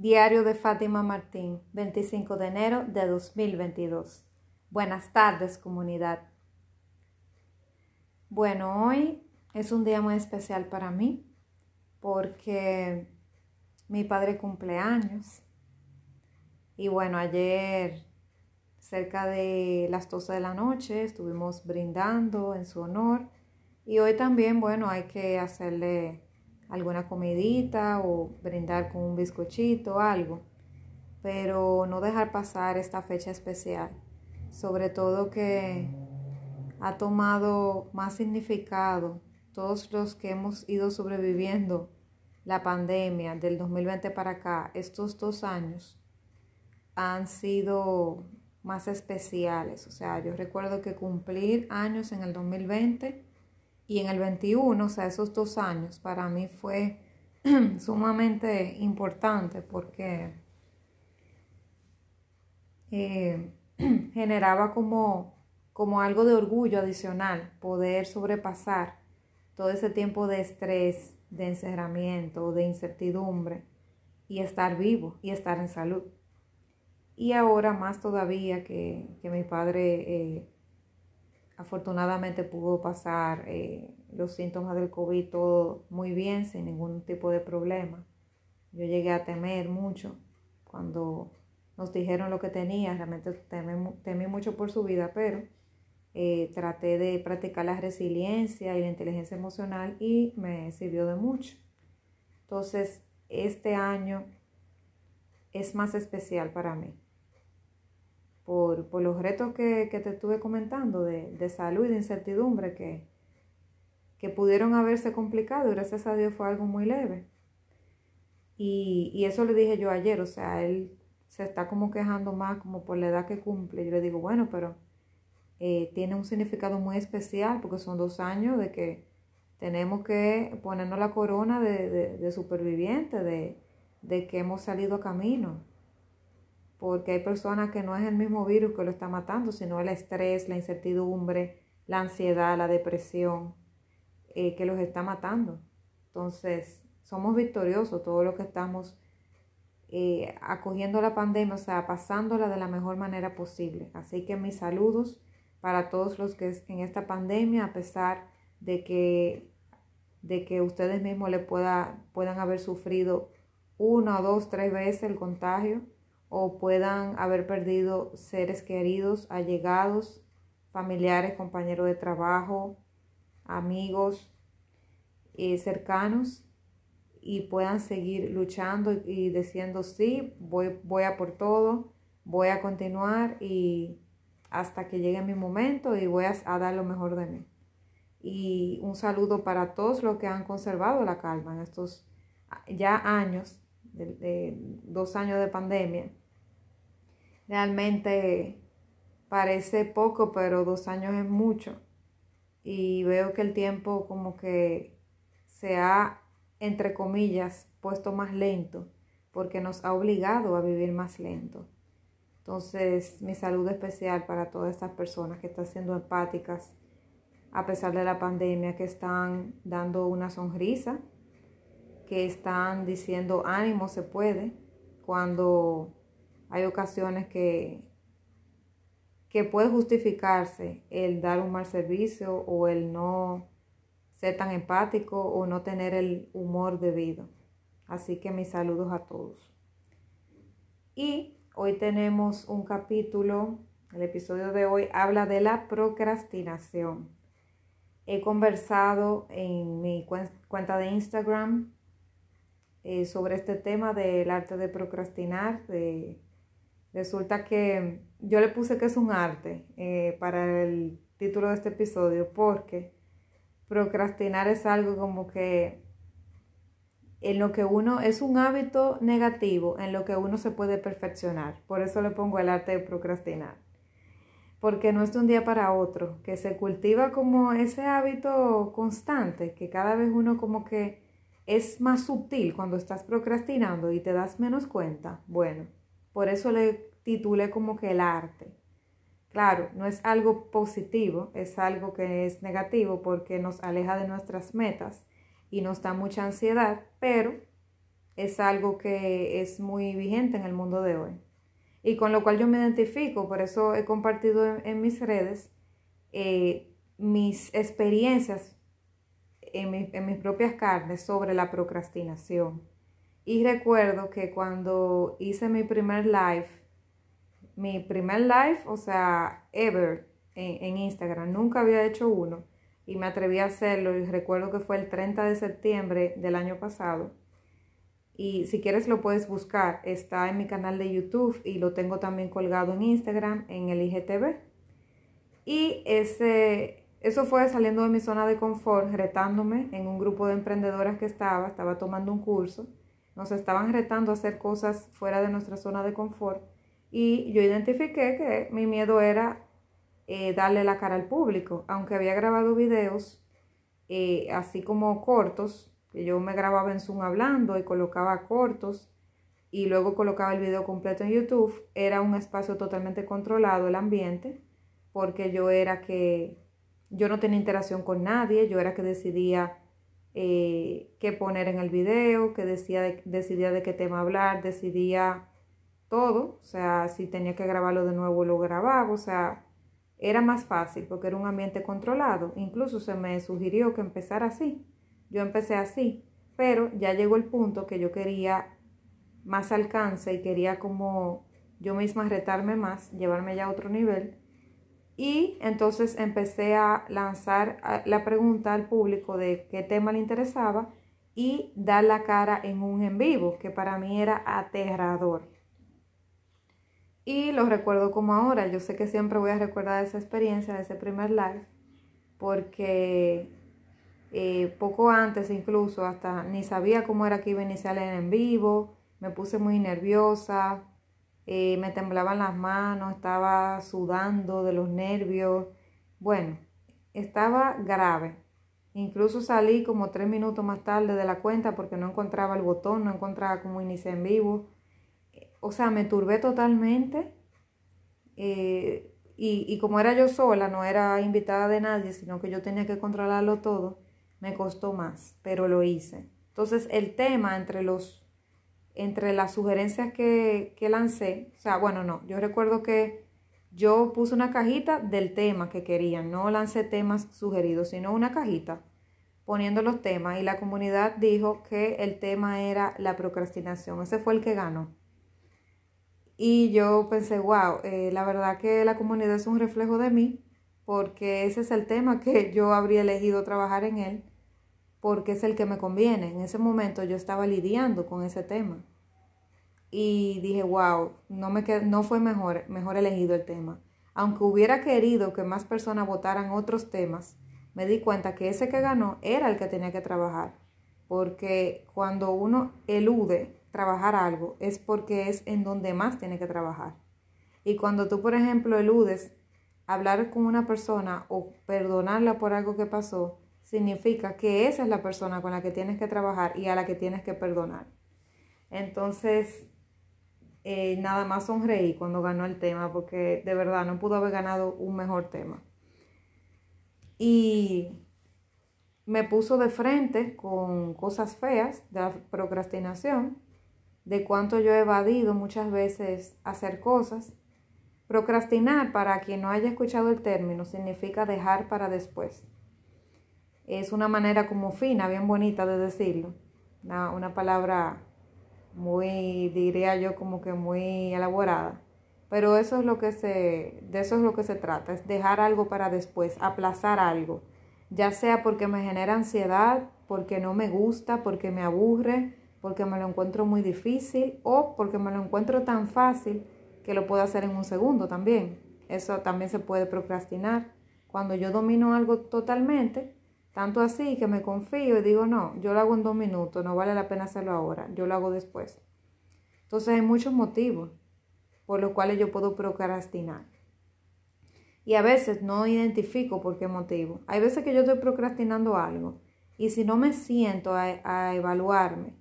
Diario de Fátima Martín, 25 de enero de 2022. Buenas tardes, comunidad. Bueno, hoy es un día muy especial para mí porque mi padre cumple años. Y bueno, ayer cerca de las 12 de la noche estuvimos brindando en su honor. Y hoy también, bueno, hay que hacerle alguna comidita o brindar con un bizcochito, algo. Pero no dejar pasar esta fecha especial. Sobre todo que ha tomado más significado todos los que hemos ido sobreviviendo la pandemia del 2020 para acá, estos dos años han sido más especiales. O sea, yo recuerdo que cumplir años en el 2020 y en el 21, o sea, esos dos años para mí fue sumamente importante porque eh, generaba como, como algo de orgullo adicional poder sobrepasar todo ese tiempo de estrés, de encerramiento, de incertidumbre y estar vivo y estar en salud. Y ahora más todavía que, mi padre eh, afortunadamente pudo pasar eh, los síntomas del COVID todo muy bien, sin ningún tipo de problema. Yo llegué a temer mucho cuando nos dijeron lo que tenía, realmente temí mucho por su vida, pero eh, traté de practicar la resiliencia y la inteligencia emocional y me sirvió de mucho. Entonces, este año es más especial para mí. Por, los retos que, te estuve comentando de, salud y de incertidumbre que, que pudieron haberse complicado y gracias a Dios fue algo muy leve. Y, y, eso le dije yo ayer, o sea, él se está como quejando más como por la edad que cumple. Yo le digo, bueno, pero eh, tiene un significado muy especial porque son dos años de que tenemos que ponernos la corona de, de, superviviente, de, de, que hemos salido a camino. Porque hay personas que no es el mismo virus que lo está matando, sino el estrés, la incertidumbre, la ansiedad, la depresión, eh, que los está matando. Entonces, somos victoriosos todos los que estamos eh, acogiendo la pandemia, o sea, pasándola de la mejor manera posible. Así que mis saludos para todos los que en esta pandemia, a pesar de que, de que ustedes mismos le pueda, puedan haber sufrido una, dos, tres veces el contagio o puedan haber perdido seres queridos, allegados, familiares, compañeros de trabajo, amigos eh, cercanos y puedan seguir luchando y diciendo sí, voy, voy a por todo, voy a continuar y hasta que llegue mi momento y voy a, dar lo mejor de mí. Y un saludo para todos los que han conservado la calma en estos ya años, de, dos años de pandemia. Realmente parece poco, pero dos años es mucho. Y veo que el tiempo como que se ha, entre comillas, puesto más lento, porque nos ha obligado a vivir más lento. Entonces, mi saludo especial para todas estas personas que están siendo empáticas a pesar de la pandemia, que están dando una sonrisa, que están diciendo ánimo se puede, cuando hay ocasiones que, que puede justificarse el dar un mal servicio o el no ser tan empático o no tener el humor debido. Así que mis saludos a todos. Y Hoy tenemos un capítulo, el episodio de hoy habla de la procrastinación. He conversado en mi cuenta de Instagram eh, sobre este tema del arte de procrastinar. Resulta que yo le puse que es un arte eh, para el título de este episodio porque procrastinar es algo como que en lo que uno es un hábito negativo, en lo que uno se puede perfeccionar. Por eso le pongo el arte de procrastinar. Porque no es de un día para otro, que se cultiva como ese hábito constante, que cada vez uno como que es más sutil cuando estás procrastinando y te das menos cuenta. Bueno, por eso le titulé como que el arte. Claro, no es algo positivo, es algo que es negativo porque nos aleja de nuestras metas y nos da mucha ansiedad, pero es algo que es muy vigente en el mundo de hoy y con lo cual yo me identifico, por eso he compartido en, mis redes eh, mis experiencias en, en mis propias carnes sobre la procrastinación. Y recuerdo que cuando hice mi primer live, mi primer live, o sea, ever en, Instagram, nunca había hecho uno y me atreví a hacerlo y recuerdo que fue el 30 de septiembre del año pasado. Y si quieres lo puedes buscar, está en mi canal de YouTube y lo tengo también colgado en Instagram, en el IGTV. Y ese, eso fue saliendo de mi zona de confort, retándome en un grupo de emprendedoras que estaba, estaba tomando un curso nos estaban retando a hacer cosas fuera de nuestra zona de confort. Y yo identifiqué que mi miedo era eh, darle la cara al público, aunque había grabado videos eh, así como cortos, que yo me grababa en Zoom hablando y colocaba cortos y luego colocaba el video completo en YouTube, era un espacio totalmente controlado el ambiente, porque yo era que yo no tenía interacción con nadie, yo era que decidía eh, qué poner en el video, que decía decidía de qué tema hablar, decidía todo, o sea, si tenía que grabarlo de nuevo lo grababa, o sea, era más fácil porque era un ambiente controlado. Incluso se me sugirió que empezara así. Yo empecé así, pero ya llegó el punto que yo quería más alcance y quería como yo misma retarme más, llevarme ya a otro nivel. Y entonces empecé a lanzar la pregunta al público de qué tema le interesaba y dar la cara en un en vivo, que para mí era aterrador. Y lo recuerdo como ahora, yo sé que siempre voy a recordar esa experiencia, de ese primer live, porque eh, poco antes incluso hasta ni sabía cómo era que iba a iniciar el en vivo, me puse muy nerviosa, eh, me temblaban las manos, estaba sudando de los nervios. Bueno, estaba grave. Incluso salí como tres minutos más tarde de la cuenta porque no encontraba el botón, no encontraba cómo iniciar en vivo. O sea, me turbé totalmente. Eh, y, y como era yo sola, no era invitada de nadie, sino que yo tenía que controlarlo todo, me costó más, pero lo hice. Entonces, el tema entre los entre las sugerencias que, lancé, o sea, bueno, no, yo recuerdo que yo puse una cajita del tema que querían, no lancé temas sugeridos, sino una cajita poniendo los temas y la comunidad dijo que el tema era la procrastinación, ese fue el que ganó. Y yo pensé, wow, eh, la verdad que la comunidad es un reflejo de mí, porque ese es el tema que yo habría elegido trabajar en él porque es el que me conviene. En ese momento yo estaba lidiando con ese tema. Y dije, wow, no, me no fue mejor, mejor elegido el tema. Aunque hubiera querido que más personas votaran otros temas, me di cuenta que ese que ganó era el que tenía que trabajar. Porque cuando uno elude trabajar algo es porque es en donde más tiene que trabajar. Y cuando tú, por ejemplo, eludes hablar con una persona o perdonarla por algo que pasó, significa que esa es la persona con la que tienes que trabajar y a la que tienes que perdonar. Entonces, eh, nada más sonreí cuando ganó el tema porque de verdad no pudo haber ganado un mejor tema. Y me puso de frente con cosas feas de la procrastinación, de cuánto yo he evadido muchas veces hacer cosas. Procrastinar, para quien no haya escuchado el término, significa dejar para después es una manera como fina, bien bonita de decirlo. Una, palabra muy, diría yo, como que muy elaborada. Pero eso es lo que se, de eso es lo que se trata, es dejar algo para después, aplazar algo, ya sea porque me genera ansiedad, porque no me gusta, porque me aburre, porque me lo encuentro muy difícil o porque me lo encuentro tan fácil que lo puedo hacer en un segundo también. Eso también se puede procrastinar. Cuando yo domino algo totalmente, tanto así que me confío y digo, no, yo lo hago en dos minutos, no vale la pena hacerlo ahora, yo lo hago después. Entonces hay muchos motivos por los cuales yo puedo procrastinar. Y a veces no identifico por qué motivo. Hay veces que yo estoy procrastinando algo y si no me siento a, a evaluarme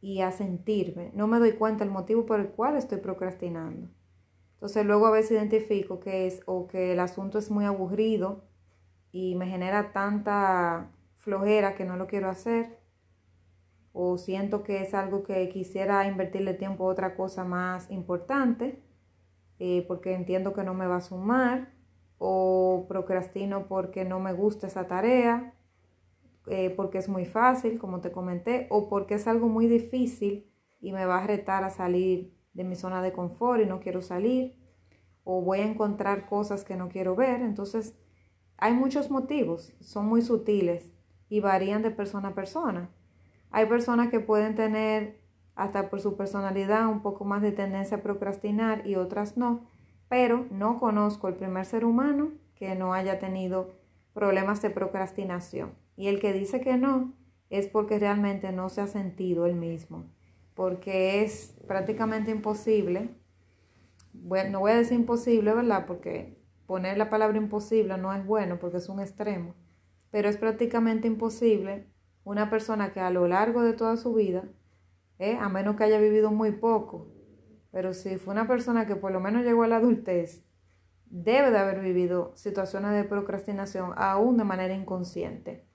y a sentirme, no me doy cuenta el motivo por el cual estoy procrastinando. Entonces luego a veces identifico que es o que el asunto es muy aburrido y me genera tanta flojera que no lo quiero hacer, o siento que es algo que quisiera invertirle tiempo a otra cosa más importante, eh, porque entiendo que no me va a sumar, o procrastino porque no me gusta esa tarea, eh, porque es muy fácil, como te comenté, o porque es algo muy difícil y me va a retar a salir de mi zona de confort y no quiero salir, o voy a encontrar cosas que no quiero ver. Entonces, hay muchos motivos, son muy sutiles y varían de persona a persona. Hay personas que pueden tener, hasta por su personalidad, un poco más de tendencia a procrastinar y otras no, pero no conozco el primer ser humano que no haya tenido problemas de procrastinación. Y el que dice que no es porque realmente no se ha sentido el mismo, porque es prácticamente imposible, bueno, no voy a decir imposible, ¿verdad? Porque poner la palabra imposible no es bueno porque es un extremo, pero es prácticamente imposible una persona que a lo largo de toda su vida, ¿eh? a menos que haya vivido muy poco, pero si fue una persona que por lo menos llegó a la adultez, debe de haber vivido situaciones de procrastinación aún de manera inconsciente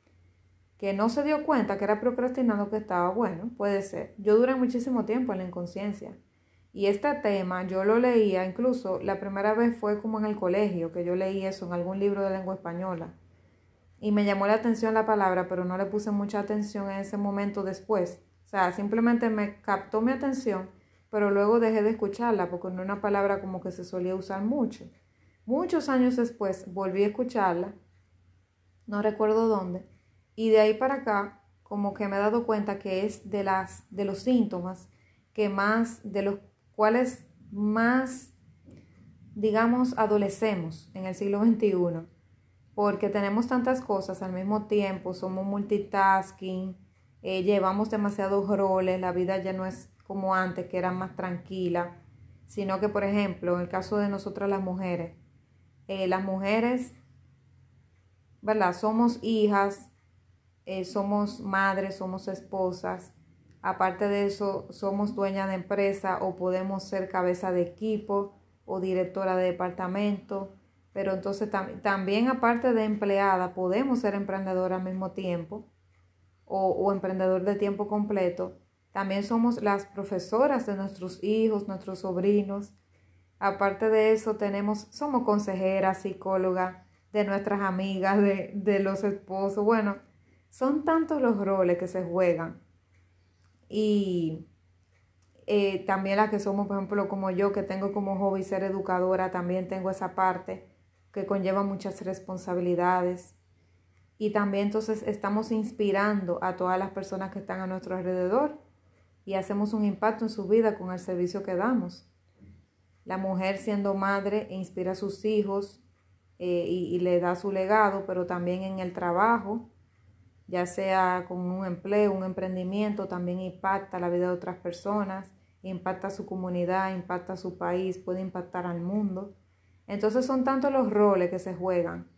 que no se dio cuenta que era procrastinando que estaba bueno, puede ser. Yo duré muchísimo tiempo en la inconsciencia. Y este tema yo lo leía, incluso la primera vez fue como en el colegio, que yo leí eso en algún libro de lengua española. Y me llamó la atención la palabra, pero no le puse mucha atención en ese momento después. O sea, simplemente me captó mi atención, pero luego dejé de escucharla porque no era una palabra como que se solía usar mucho. Muchos años después volví a escucharla, no recuerdo dónde, y de ahí para acá, como que me he dado cuenta que es de, las, de los síntomas que más, de los cuales más, digamos, adolecemos en el siglo XXI, porque tenemos tantas cosas al mismo tiempo, somos multitasking, eh, llevamos demasiados roles, la vida ya no es como antes, que era más tranquila, sino que, por ejemplo, en el caso de nosotras las mujeres, eh, las mujeres, ¿verdad? Somos hijas, eh, somos madres, somos esposas, aparte de eso somos dueña de empresa o podemos ser cabeza de equipo o directora de departamento, pero entonces también aparte de empleada podemos ser emprendedora al mismo tiempo o, emprendedor de tiempo completo. También somos las profesoras de nuestros hijos, nuestros sobrinos. Aparte de eso, tenemos, somos consejeras, psicóloga de nuestras amigas, de, de los esposos. Bueno, son tantos los roles que se juegan. Y eh, también las que somos, por ejemplo, como yo, que tengo como hobby ser educadora, también tengo esa parte que conlleva muchas responsabilidades. Y también entonces estamos inspirando a todas las personas que están a nuestro alrededor y hacemos un impacto en su vida con el servicio que damos. La mujer siendo madre inspira a sus hijos eh, y le da su legado, pero también en el trabajo ya sea con un empleo, un emprendimiento, también impacta la vida de otras personas, impacta su comunidad, impacta su país, puede impactar al mundo. Entonces son tantos los roles que se juegan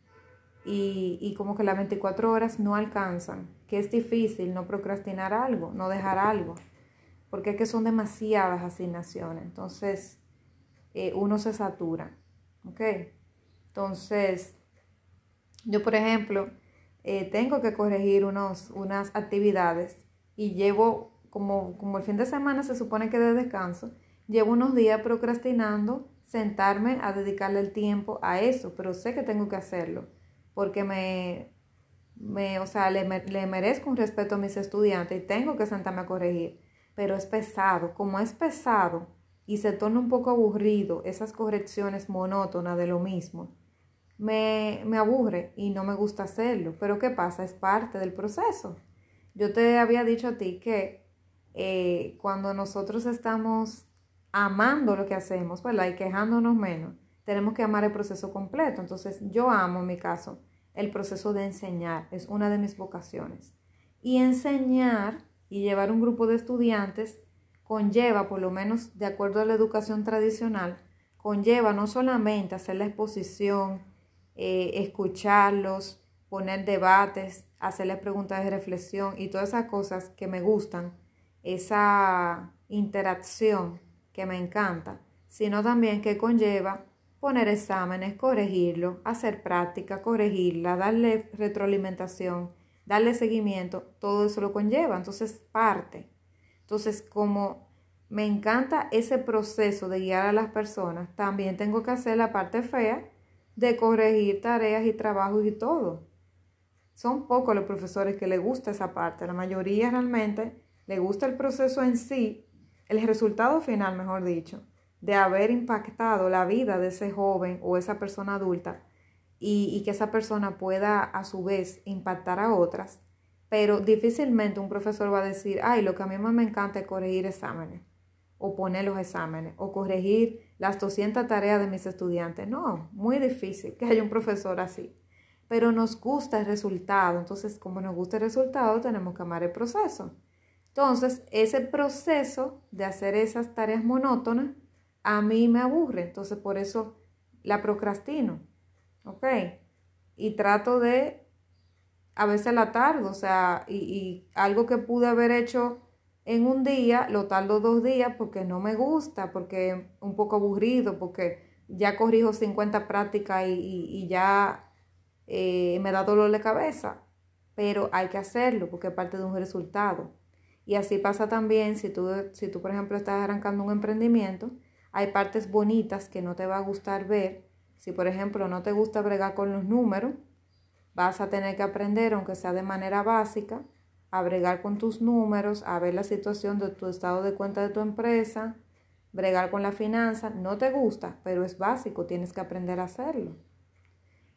y, y como que las 24 horas no alcanzan, que es difícil no procrastinar algo, no dejar algo, porque es que son demasiadas asignaciones, entonces eh, uno se satura, ¿ok? Entonces, yo por ejemplo, eh, tengo que corregir unos, unas actividades y llevo, como, como el fin de semana se supone que de descanso, llevo unos días procrastinando sentarme a dedicarle el tiempo a eso, pero sé que tengo que hacerlo porque me, me o sea, le, le merezco un respeto a mis estudiantes y tengo que sentarme a corregir, pero es pesado, como es pesado y se torna un poco aburrido esas correcciones monótonas de lo mismo, me, aburre y no me gusta hacerlo. Pero ¿qué pasa? Es parte del proceso. Yo te había dicho a ti que eh, cuando nosotros estamos amando lo que hacemos, ¿verdad? Y quejándonos menos, tenemos que amar el proceso completo. Entonces, yo amo, en mi caso, el proceso de enseñar. Es una de mis vocaciones. Y enseñar y llevar un grupo de estudiantes conlleva, por lo menos de acuerdo a la educación tradicional, conlleva no solamente hacer la exposición, eh, escucharlos, poner debates, hacerles preguntas de reflexión y todas esas cosas que me gustan, esa interacción que me encanta, sino también que conlleva poner exámenes, corregirlo, hacer práctica, corregirla, darle retroalimentación, darle seguimiento, todo eso lo conlleva, entonces parte. Entonces, como me encanta ese proceso de guiar a las personas, también tengo que hacer la parte fea de corregir tareas y trabajos y todo. Son pocos los profesores que le gusta esa parte, la mayoría realmente le gusta el proceso en sí, el resultado final, mejor dicho, de haber impactado la vida de ese joven o esa persona adulta y, que esa persona pueda a su vez impactar a otras, pero difícilmente un profesor va a decir, ay, lo que a mí más me encanta es corregir exámenes o poner los exámenes o corregir las 200 tareas de mis estudiantes. No, muy difícil que haya un profesor así. Pero nos gusta el resultado. Entonces, como nos gusta el resultado, tenemos que amar el proceso. Entonces, ese proceso de hacer esas tareas monótonas a mí me aburre. Entonces, por eso la procrastino. ¿Ok? Y trato de, a veces la tardo, o sea, y, y algo que pude haber hecho en un día, lo tardo dos días porque no me gusta, porque es un poco aburrido, porque ya corrijo 50 prácticas y, ya eh, me da dolor de cabeza. Pero hay que hacerlo porque es parte de un resultado. Y así pasa también si tú, si tú, por ejemplo, estás arrancando un emprendimiento, hay partes bonitas que no te va a gustar ver. Si, por ejemplo, no te gusta bregar con los números, vas a tener que aprender, aunque sea de manera básica, a bregar con tus números, a ver la situación de tu estado de cuenta de tu empresa, bregar con la finanza, no te gusta, pero es básico, tienes que aprender a hacerlo.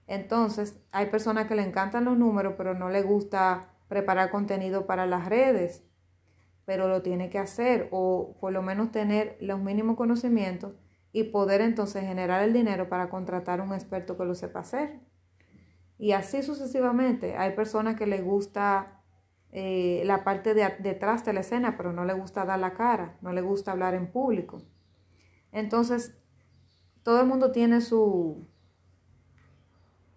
Entonces, hay personas que le encantan los números, pero no le gusta preparar contenido para las redes, pero lo tiene que hacer o por lo menos tener los mínimos conocimientos y poder entonces generar el dinero para contratar un experto que lo sepa hacer. Y así sucesivamente. Hay personas que les gusta eh, la parte de detrás de la escena, pero no le gusta dar la cara, no le gusta hablar en público. Entonces, todo el mundo tiene su,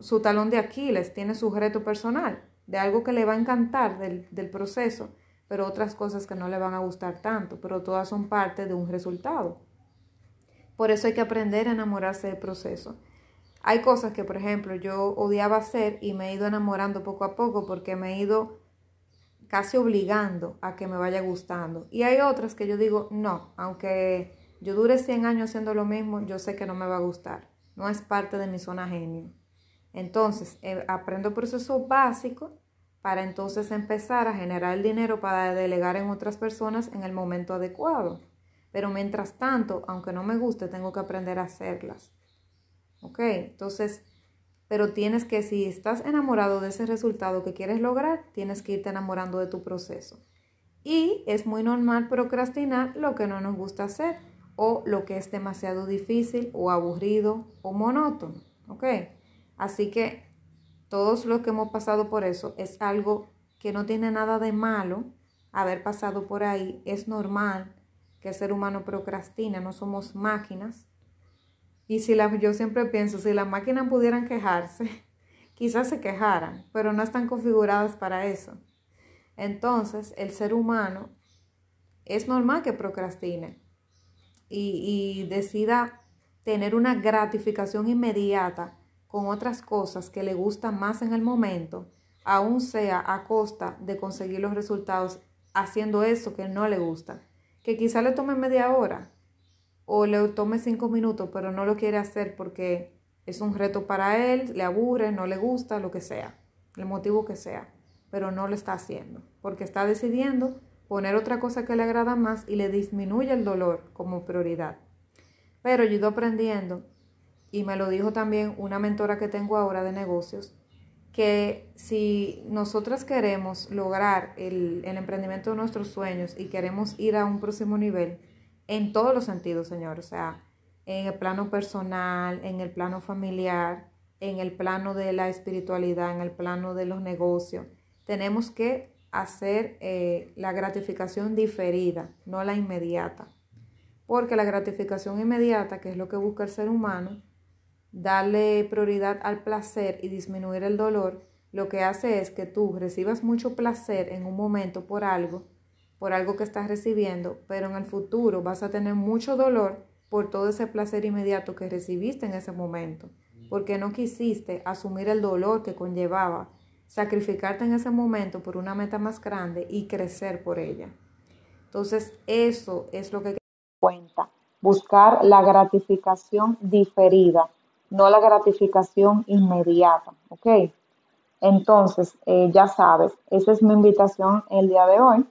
su talón de Aquiles, tiene su reto personal, de algo que le va a encantar del, del proceso, pero otras cosas que no le van a gustar tanto, pero todas son parte de un resultado. Por eso hay que aprender a enamorarse del proceso. Hay cosas que, por ejemplo, yo odiaba hacer y me he ido enamorando poco a poco porque me he ido casi obligando a que me vaya gustando. Y hay otras que yo digo, no, aunque yo dure 100 años haciendo lo mismo, yo sé que no me va a gustar. No es parte de mi zona genio. Entonces, eh, aprendo proceso básico para entonces empezar a generar el dinero para delegar en otras personas en el momento adecuado. Pero mientras tanto, aunque no me guste, tengo que aprender a hacerlas. ¿Ok? Entonces, pero tienes que, si estás enamorado de ese resultado que quieres lograr, tienes que irte enamorando de tu proceso. Y es muy normal procrastinar lo que no nos gusta hacer o lo que es demasiado difícil o aburrido o monótono. ¿Ok? Así que todos los que hemos pasado por eso es algo que no tiene nada de malo haber pasado por ahí. Es normal que el ser humano procrastina, no somos máquinas. Y si la, yo siempre pienso, si las máquinas pudieran quejarse, quizás se quejaran, pero no están configuradas para eso. Entonces, el ser humano es normal que procrastine y, decida tener una gratificación inmediata con otras cosas que le gustan más en el momento, aun sea a costa de conseguir los resultados haciendo eso que no le gusta, que quizá le tome media hora, o le tome cinco minutos, pero no lo quiere hacer porque es un reto para él, le aburre, no le gusta, lo que sea, el motivo que sea, pero no lo está haciendo, porque está decidiendo poner otra cosa que le agrada más y le disminuye el dolor como prioridad. Pero yo he aprendiendo, y me lo dijo también una mentora que tengo ahora de negocios, que si nosotras queremos lograr el, el emprendimiento de nuestros sueños y queremos ir a un próximo nivel, en todos los sentidos, Señor. O sea, en el plano personal, en el plano familiar, en el plano de la espiritualidad, en el plano de los negocios. Tenemos que hacer eh, la gratificación diferida, no la inmediata. Porque la gratificación inmediata, que es lo que busca el ser humano, darle prioridad al placer y disminuir el dolor, lo que hace es que tú recibas mucho placer en un momento por algo por algo que estás recibiendo, pero en el futuro vas a tener mucho dolor por todo ese placer inmediato que recibiste en ese momento, porque no quisiste asumir el dolor que conllevaba sacrificarte en ese momento por una meta más grande y crecer por ella. Entonces, eso es lo que cuenta. Buscar la gratificación diferida, no la gratificación inmediata, ¿ok? Entonces, eh, ya sabes, esa es mi invitación el día de hoy,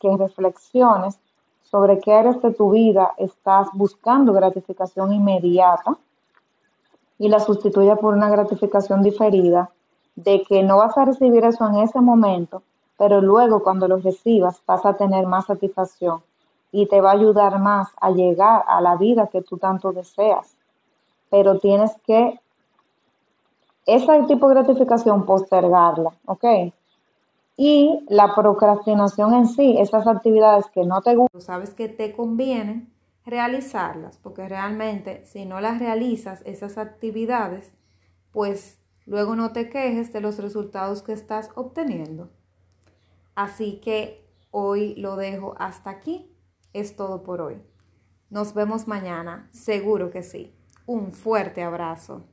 que reflexiones sobre qué áreas de tu vida estás buscando gratificación inmediata y la sustituya por una gratificación diferida, de que no vas a recibir eso en ese momento, pero luego cuando lo recibas vas a tener más satisfacción y te va a ayudar más a llegar a la vida que tú tanto deseas. Pero tienes que ese tipo de gratificación postergarla, ¿ok? Y la procrastinación en sí, esas actividades que no te gustan. Sabes que te convienen realizarlas, porque realmente si no las realizas, esas actividades, pues luego no te quejes de los resultados que estás obteniendo. Así que hoy lo dejo hasta aquí. Es todo por hoy. Nos vemos mañana, seguro que sí. Un fuerte abrazo.